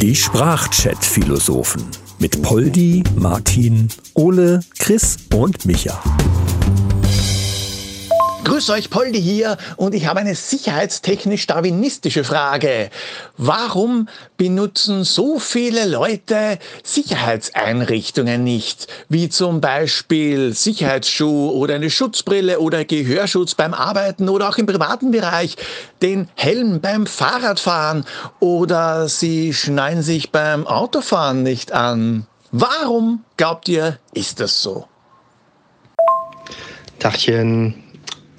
Die Sprachchat-Philosophen mit Poldi, Martin, Ole, Chris und Micha. Grüß euch, Poldi hier und ich habe eine sicherheitstechnisch-darwinistische Frage. Warum benutzen so viele Leute Sicherheitseinrichtungen nicht, wie zum Beispiel Sicherheitsschuh oder eine Schutzbrille oder Gehörschutz beim Arbeiten oder auch im privaten Bereich, den Helm beim Fahrradfahren oder sie schnallen sich beim Autofahren nicht an? Warum, glaubt ihr, ist das so? Tachchen,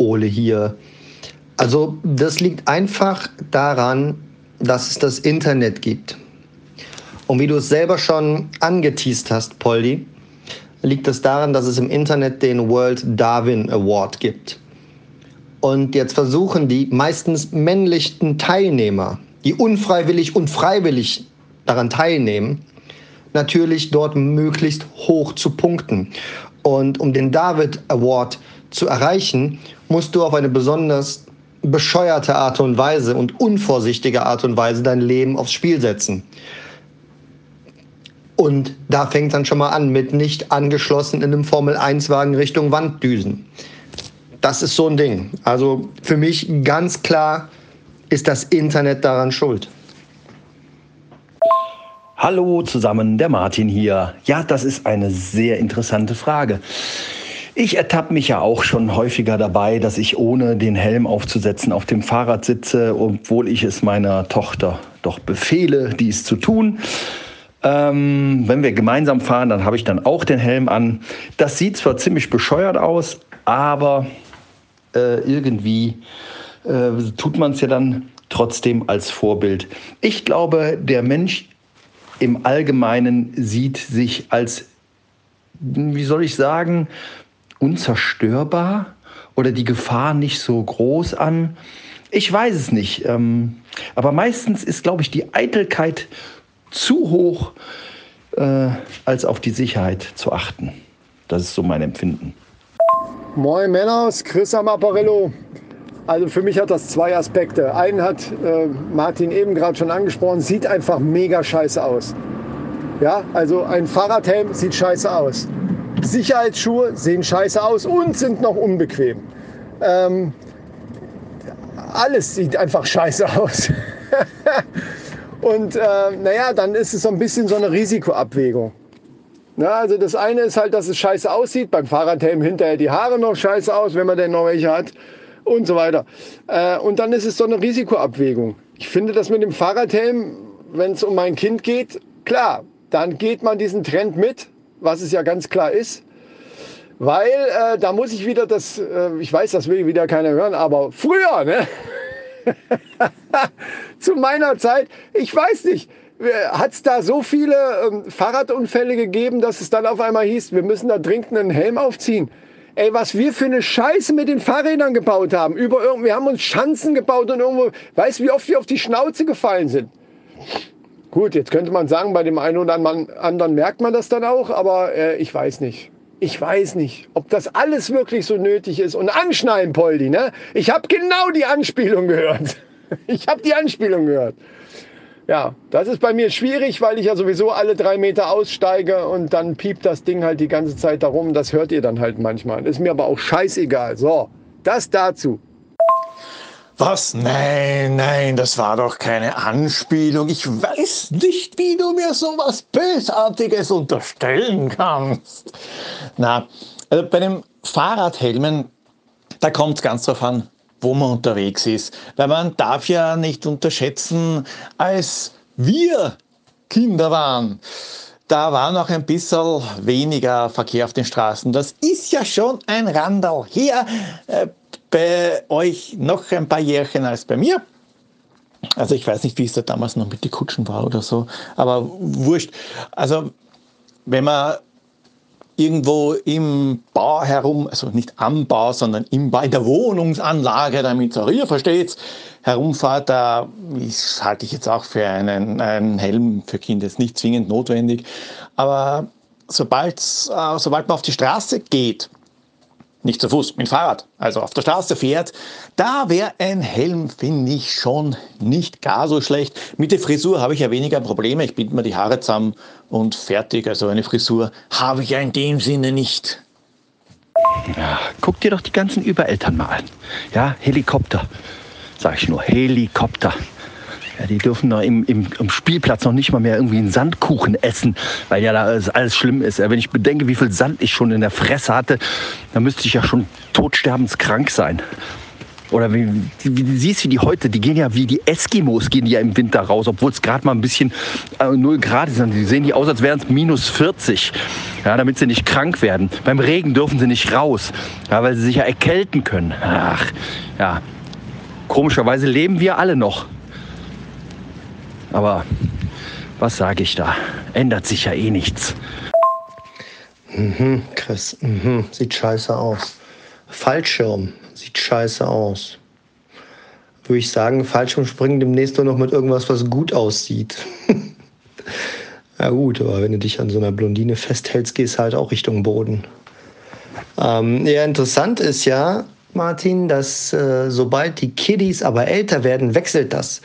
Ole hier. Also das liegt einfach daran, dass es das Internet gibt. Und wie du es selber schon angeteased hast, Poldi, liegt es daran, dass es im Internet den World Darwin Award gibt. Und jetzt versuchen die meistens männlichen Teilnehmer, die unfreiwillig und freiwillig daran teilnehmen, natürlich dort möglichst hoch zu punkten. Und um den David Award zu erreichen, musst du auf eine besonders bescheuerte Art und Weise und unvorsichtige Art und Weise dein Leben aufs Spiel setzen. Und da fängt dann schon mal an mit nicht angeschlossen in einem Formel-1-Wagen Richtung Wanddüsen. Das ist so ein Ding. Also für mich ganz klar ist das Internet daran schuld. Hallo zusammen, der Martin hier. Ja, das ist eine sehr interessante Frage. Ich ertappe mich ja auch schon häufiger dabei, dass ich ohne den Helm aufzusetzen auf dem Fahrrad sitze, obwohl ich es meiner Tochter doch befehle, dies zu tun. Ähm, wenn wir gemeinsam fahren, dann habe ich dann auch den Helm an. Das sieht zwar ziemlich bescheuert aus, aber äh, irgendwie äh, tut man es ja dann trotzdem als Vorbild. Ich glaube, der Mensch im Allgemeinen sieht sich als, wie soll ich sagen, unzerstörbar oder die Gefahr nicht so groß an. Ich weiß es nicht. Ähm, aber meistens ist, glaube ich, die Eitelkeit zu hoch, äh, als auf die Sicherheit zu achten. Das ist so mein Empfinden. Moin Männer, Chris am Apparillo. Also für mich hat das zwei Aspekte. Einen hat äh, Martin eben gerade schon angesprochen, sieht einfach mega scheiße aus. Ja, also ein Fahrradhelm sieht scheiße aus. Sicherheitsschuhe sehen scheiße aus und sind noch unbequem. Ähm, alles sieht einfach scheiße aus. und äh, naja, dann ist es so ein bisschen so eine Risikoabwägung. Na, also das eine ist halt, dass es scheiße aussieht. Beim Fahrradhelm hinterher die Haare noch scheiße aus, wenn man denn noch welche hat und so weiter. Äh, und dann ist es so eine Risikoabwägung. Ich finde das mit dem Fahrradhelm, wenn es um mein Kind geht, klar, dann geht man diesen Trend mit was es ja ganz klar ist. Weil äh, da muss ich wieder das, äh, ich weiß, das will wieder keiner hören, aber früher, ne? zu meiner Zeit, ich weiß nicht, hat es da so viele ähm, Fahrradunfälle gegeben, dass es dann auf einmal hieß, wir müssen da dringend einen Helm aufziehen. Ey, was wir für eine Scheiße mit den Fahrrädern gebaut haben. Über wir haben uns Schanzen gebaut und irgendwo, weißt du, wie oft wir auf die Schnauze gefallen sind? Gut, jetzt könnte man sagen, bei dem einen oder anderen merkt man das dann auch, aber äh, ich weiß nicht. Ich weiß nicht, ob das alles wirklich so nötig ist. Und anschnallen, Poldi, ne? Ich habe genau die Anspielung gehört. Ich habe die Anspielung gehört. Ja, das ist bei mir schwierig, weil ich ja sowieso alle drei Meter aussteige und dann piept das Ding halt die ganze Zeit darum. Das hört ihr dann halt manchmal. Ist mir aber auch scheißegal. So, das dazu. Was? Nein, nein, das war doch keine Anspielung. Ich weiß nicht, wie du mir so was Bösartiges unterstellen kannst. Na, also bei den Fahrradhelmen, da kommt es ganz drauf an, wo man unterwegs ist. Weil man darf ja nicht unterschätzen, als wir Kinder waren, da war noch ein bisschen weniger Verkehr auf den Straßen. Das ist ja schon ein Randall. Hier äh, bei euch noch ein paar Jährchen als bei mir. Also ich weiß nicht, wie es da damals noch mit den Kutschen war oder so, aber wurscht. Also wenn man irgendwo im Bau herum, also nicht am Bau, sondern im, bei der Wohnungsanlage, damit ihr ihr versteht, herumfahrt, da ist, halte ich jetzt auch für einen, einen Helm für Kinder jetzt nicht zwingend notwendig. Aber äh, sobald man auf die Straße geht, nicht zu Fuß, mit dem Fahrrad, also auf der Straße fährt, da wäre ein Helm, finde ich, schon nicht gar so schlecht. Mit der Frisur habe ich ja weniger Probleme. Ich binde mir die Haare zusammen und fertig. Also eine Frisur habe ich ja in dem Sinne nicht. Ja, guck dir doch die ganzen Übereltern mal an. Ja, Helikopter. Sag ich nur, Helikopter. Ja, die dürfen da im, im, im, Spielplatz noch nicht mal mehr irgendwie einen Sandkuchen essen, weil ja da alles schlimm ist. Wenn ich bedenke, wie viel Sand ich schon in der Fresse hatte, dann müsste ich ja schon todsterbenskrank sein. Oder wie, wie, wie, siehst du die heute? Die gehen ja wie die Eskimos, gehen die ja im Winter raus, obwohl es gerade mal ein bisschen äh, 0 Grad ist. Die sehen die aus, als wären es minus 40, ja, damit sie nicht krank werden. Beim Regen dürfen sie nicht raus, ja, weil sie sich ja erkälten können. Ach, ja. Komischerweise leben wir alle noch. Aber was sage ich da? Ändert sich ja eh nichts. Mhm, Chris, mhm, sieht scheiße aus. Fallschirm, sieht scheiße aus. Würde ich sagen, Fallschirm springen demnächst nur noch mit irgendwas, was gut aussieht. ja gut, aber wenn du dich an so einer Blondine festhältst, gehst du halt auch Richtung Boden. Ähm, ja, interessant ist ja, Martin, dass äh, sobald die Kiddies aber älter werden, wechselt das.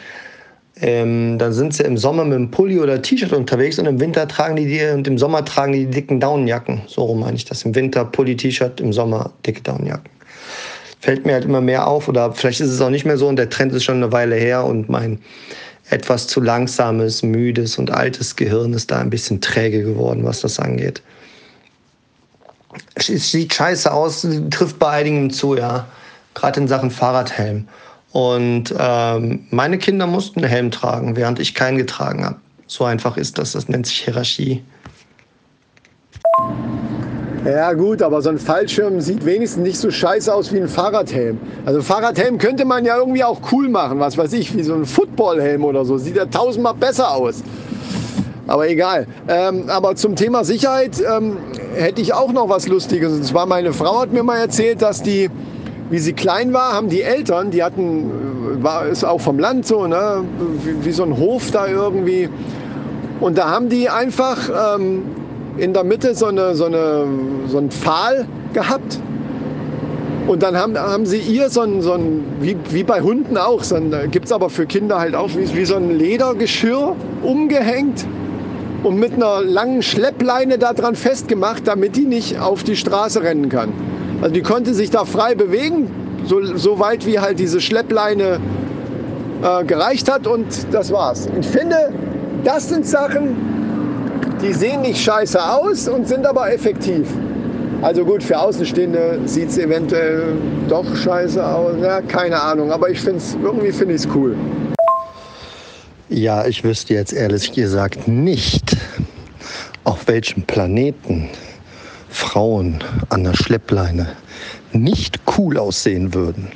Ähm, dann sind sie im Sommer mit einem Pulli oder T-Shirt unterwegs und im Winter tragen die, die und im Sommer tragen die, die dicken Daunenjacken. So rum meine ich das. Im Winter Pulli, T-Shirt, im Sommer dicke Daunenjacken. Fällt mir halt immer mehr auf oder vielleicht ist es auch nicht mehr so und der Trend ist schon eine Weile her und mein etwas zu langsames, müdes und altes Gehirn ist da ein bisschen träge geworden, was das angeht. Es sieht scheiße aus, trifft bei einigen zu, ja. Gerade in Sachen Fahrradhelm. Und ähm, meine Kinder mussten einen Helm tragen, während ich keinen getragen habe. So einfach ist das. Das nennt sich Hierarchie. Ja gut, aber so ein Fallschirm sieht wenigstens nicht so scheiße aus wie ein Fahrradhelm. Also Fahrradhelm könnte man ja irgendwie auch cool machen, was weiß ich, wie so ein Footballhelm oder so. Sieht ja tausendmal besser aus. Aber egal. Ähm, aber zum Thema Sicherheit ähm, hätte ich auch noch was Lustiges. Und zwar meine Frau hat mir mal erzählt, dass die wie sie klein war, haben die Eltern, die hatten, war ist auch vom Land so, ne, wie, wie so ein Hof da irgendwie. Und da haben die einfach ähm, in der Mitte so, eine, so, eine, so einen Pfahl gehabt. Und dann haben, haben sie ihr so ein, so ein wie, wie bei Hunden auch, so gibt es aber für Kinder halt auch, wie, wie so ein Ledergeschirr umgehängt und mit einer langen Schleppleine daran festgemacht, damit die nicht auf die Straße rennen kann. Also die konnte sich da frei bewegen, so, so weit wie halt diese Schleppleine äh, gereicht hat und das war's. Ich finde, das sind Sachen, die sehen nicht scheiße aus und sind aber effektiv. Also gut, für Außenstehende sieht es eventuell doch scheiße aus. Ja, keine Ahnung, aber ich find's, irgendwie finde ich es cool. Ja, ich wüsste jetzt ehrlich gesagt nicht, auf welchem Planeten Frauen an der Schleppleine nicht cool aussehen würden.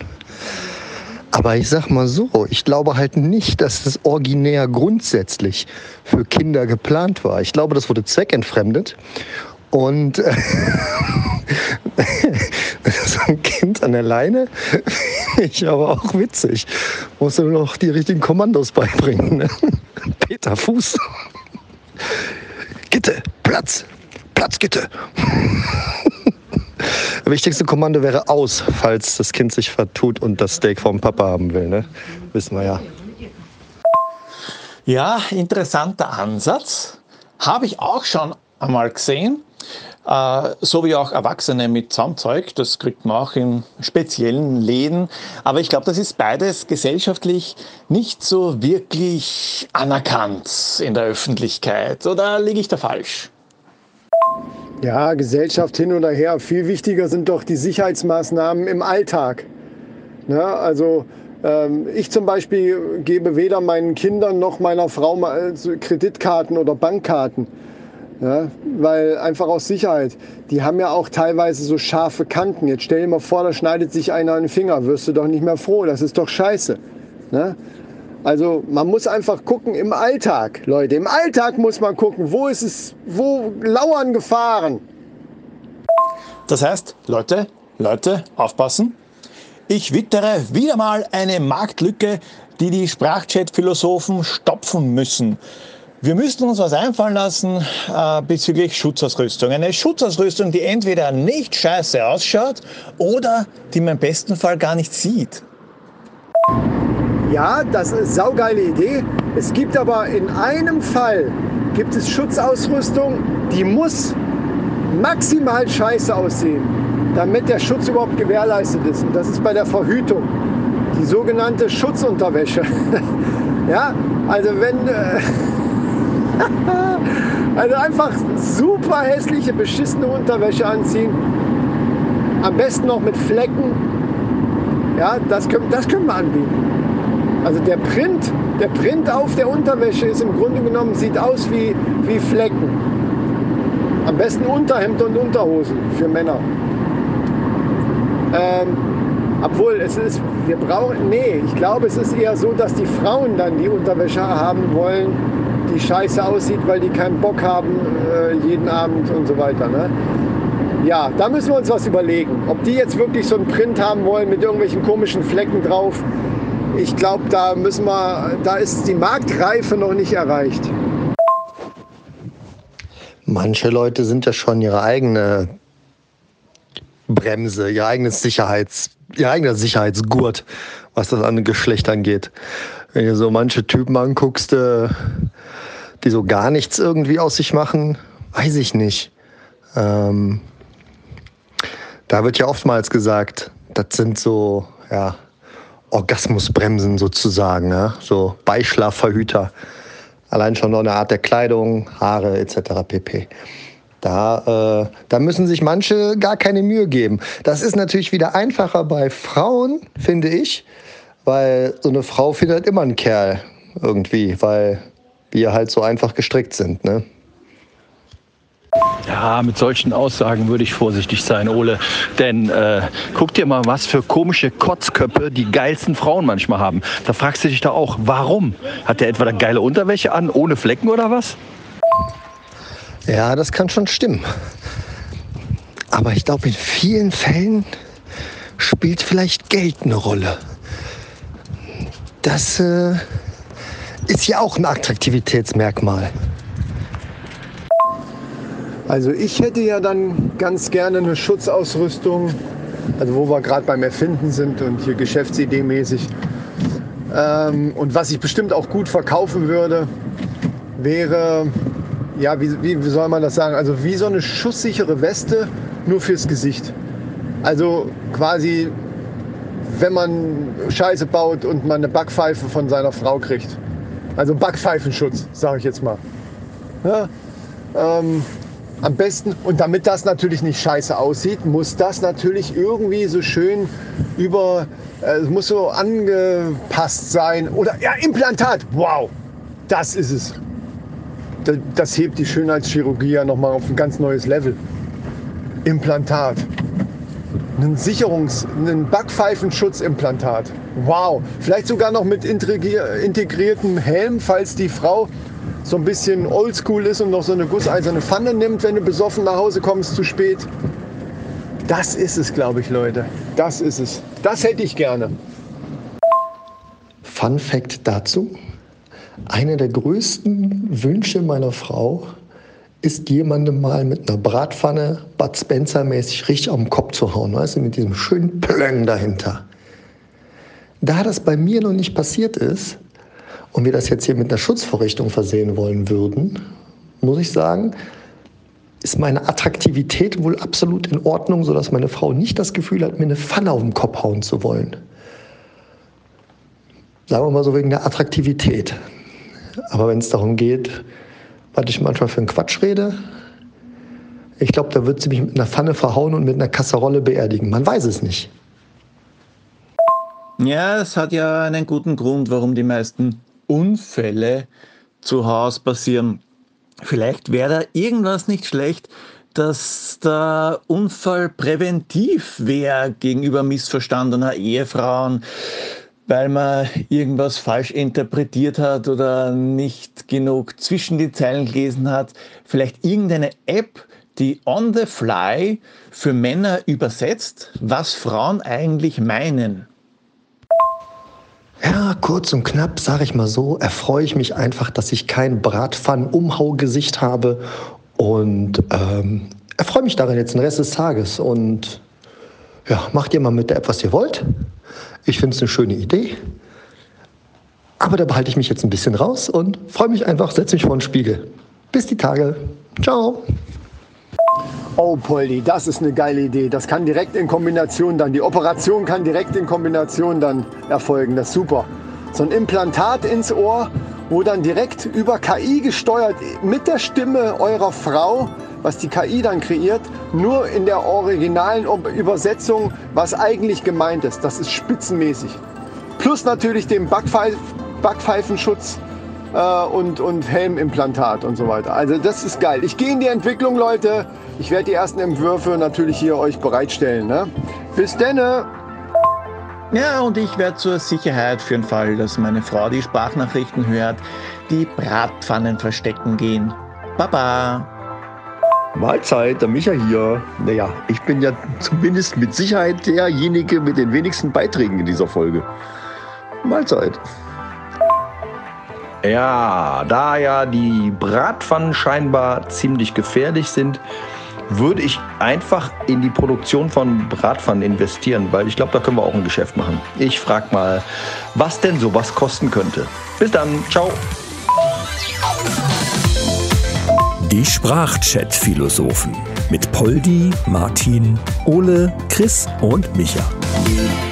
Aber ich sag mal so, ich glaube halt nicht, dass das originär grundsätzlich für Kinder geplant war. Ich glaube, das wurde zweckentfremdet. Und äh, so ein Kind an der Leine ich aber auch witzig. Muss nur noch die richtigen Kommandos beibringen. Ne? Peter Fuß. Gitte, Platz, Platzgitte. Wichtigste Kommando wäre aus, falls das Kind sich vertut und das Steak vom Papa haben will. Ne? Wissen wir ja. Ja, interessanter Ansatz. Habe ich auch schon einmal gesehen. Äh, so wie auch Erwachsene mit Zaumzeug. Das kriegt man auch in speziellen Läden. Aber ich glaube, das ist beides gesellschaftlich nicht so wirklich anerkannt in der Öffentlichkeit. Oder liege ich da falsch? Ja, Gesellschaft hin oder her. Viel wichtiger sind doch die Sicherheitsmaßnahmen im Alltag. Ne? Also ähm, ich zum Beispiel gebe weder meinen Kindern noch meiner Frau mal Kreditkarten oder Bankkarten. Ja, weil einfach aus Sicherheit. Die haben ja auch teilweise so scharfe Kanten. Jetzt stell dir mal vor, da schneidet sich einer einen Finger. Wirst du doch nicht mehr froh. Das ist doch scheiße. Ne? Also man muss einfach gucken im Alltag, Leute. Im Alltag muss man gucken, wo ist es, wo lauern Gefahren. Das heißt, Leute, Leute, aufpassen. Ich wittere wieder mal eine Marktlücke, die die Sprachchat-Philosophen stopfen müssen. Wir müssten uns was einfallen lassen äh, bezüglich Schutzausrüstung. Eine Schutzausrüstung, die entweder nicht scheiße ausschaut oder die man im besten Fall gar nicht sieht. Ja, das ist eine saugeile Idee. Es gibt aber in einem Fall gibt es Schutzausrüstung, die muss maximal scheiße aussehen, damit der Schutz überhaupt gewährleistet ist. Und das ist bei der Verhütung. Die sogenannte Schutzunterwäsche. ja, also wenn... Äh, also einfach super hässliche, beschissene Unterwäsche anziehen. Am besten noch mit Flecken. Ja, das können, das können wir anbieten. Also der Print, der Print auf der Unterwäsche ist im Grunde genommen, sieht aus wie, wie Flecken. Am besten Unterhemd und Unterhosen für Männer. Ähm, obwohl es ist, wir brauchen, nee, ich glaube es ist eher so, dass die Frauen dann die Unterwäsche haben wollen, die scheiße aussieht, weil die keinen Bock haben äh, jeden Abend und so weiter. Ne? Ja, da müssen wir uns was überlegen. Ob die jetzt wirklich so einen Print haben wollen mit irgendwelchen komischen Flecken drauf, ich glaube, da müssen wir, da ist die Marktreife noch nicht erreicht. Manche Leute sind ja schon ihre eigene Bremse, ihr eigenes Sicherheits, ihr eigener Sicherheitsgurt, was das an Geschlecht angeht. Wenn du so manche Typen anguckst, äh, die so gar nichts irgendwie aus sich machen, weiß ich nicht. Ähm, da wird ja oftmals gesagt, das sind so, ja, Orgasmusbremsen sozusagen, ja? so Beischlafverhüter. Allein schon noch eine Art der Kleidung, Haare etc. pp. Da, äh, da müssen sich manche gar keine Mühe geben. Das ist natürlich wieder einfacher bei Frauen, finde ich, weil so eine Frau findet immer einen Kerl irgendwie, weil wir halt so einfach gestrickt sind. Ne? Ja, mit solchen Aussagen würde ich vorsichtig sein, Ole. Denn äh, guck dir mal, was für komische Kotzköpfe die geilsten Frauen manchmal haben. Da fragst du dich da auch, warum? Hat der etwa da geile Unterwäsche an, ohne Flecken oder was? Ja, das kann schon stimmen. Aber ich glaube, in vielen Fällen spielt vielleicht Geld eine Rolle. Das äh, ist ja auch ein Attraktivitätsmerkmal. Also ich hätte ja dann ganz gerne eine Schutzausrüstung, also wo wir gerade beim Erfinden sind und hier geschäftsidee-mäßig. Ähm, und was ich bestimmt auch gut verkaufen würde, wäre, ja, wie, wie, wie soll man das sagen? Also wie so eine schusssichere Weste, nur fürs Gesicht. Also quasi, wenn man Scheiße baut und man eine Backpfeife von seiner Frau kriegt. Also Backpfeifenschutz, sage ich jetzt mal. Ja, ähm, am besten, und damit das natürlich nicht scheiße aussieht, muss das natürlich irgendwie so schön über, äh, es muss so angepasst sein. Oder ja, Implantat, wow, das ist es. Das, das hebt die Schönheitschirurgie ja nochmal auf ein ganz neues Level. Implantat. Ein Sicherungs-, ein Backpfeifenschutzimplantat. Wow. Vielleicht sogar noch mit integriertem Helm, falls die Frau so ein bisschen oldschool ist und noch so eine gusseiserne Pfanne nimmt, wenn du besoffen nach Hause kommst zu spät. Das ist es, glaube ich, Leute. Das ist es. Das hätte ich gerne. Fun Fact dazu. Einer der größten Wünsche meiner Frau ist, jemandem mal mit einer Bratpfanne Bud Spencer-mäßig richtig auf den Kopf zu hauen. Weißt du, mit diesem schönen Plöng dahinter. Da das bei mir noch nicht passiert ist, und wir das jetzt hier mit einer Schutzvorrichtung versehen wollen würden, muss ich sagen, ist meine Attraktivität wohl absolut in Ordnung, sodass meine Frau nicht das Gefühl hat, mir eine Pfanne auf den Kopf hauen zu wollen. Sagen wir mal so wegen der Attraktivität. Aber wenn es darum geht, was ich manchmal für einen Quatsch rede, ich glaube, da wird sie mich mit einer Pfanne verhauen und mit einer Kasserolle beerdigen. Man weiß es nicht. Ja, es hat ja einen guten Grund, warum die meisten Unfälle zu Hause passieren. Vielleicht wäre da irgendwas nicht schlecht, dass der Unfall präventiv wäre gegenüber missverstandener Ehefrauen, weil man irgendwas falsch interpretiert hat oder nicht genug zwischen die Zeilen gelesen hat. Vielleicht irgendeine App, die on the fly für Männer übersetzt, was Frauen eigentlich meinen. Ja, kurz und knapp, sage ich mal so, erfreue ich mich einfach, dass ich kein Bratpfannen-Umhaugesicht habe und ähm, erfreue mich daran jetzt den Rest des Tages. Und ja, macht ihr mal mit der App, was ihr wollt. Ich finde es eine schöne Idee. Aber da behalte ich mich jetzt ein bisschen raus und freue mich einfach, setze mich vor den Spiegel. Bis die Tage. Ciao. Oh, Poldi, das ist eine geile Idee. Das kann direkt in Kombination dann, die Operation kann direkt in Kombination dann erfolgen. Das ist super. So ein Implantat ins Ohr, wo dann direkt über KI gesteuert mit der Stimme eurer Frau, was die KI dann kreiert, nur in der originalen Übersetzung, was eigentlich gemeint ist. Das ist spitzenmäßig. Plus natürlich dem Backpfeif Backpfeifenschutz äh, und, und Helmimplantat und so weiter. Also das ist geil. Ich gehe in die Entwicklung, Leute. Ich werde die ersten Entwürfe natürlich hier euch bereitstellen. Ne? Bis denne! Ja, und ich werde zur Sicherheit für den Fall, dass meine Frau die Sprachnachrichten hört, die Bratpfannen verstecken gehen. Baba! Mahlzeit, der Micha hier. Naja, ich bin ja zumindest mit Sicherheit derjenige mit den wenigsten Beiträgen in dieser Folge. Mahlzeit. Ja, da ja die Bratpfannen scheinbar ziemlich gefährlich sind, würde ich einfach in die Produktion von Bratpfannen investieren, weil ich glaube, da können wir auch ein Geschäft machen. Ich frage mal, was denn sowas kosten könnte. Bis dann, ciao. Die Sprachchat-Philosophen mit Poldi, Martin, Ole, Chris und Micha.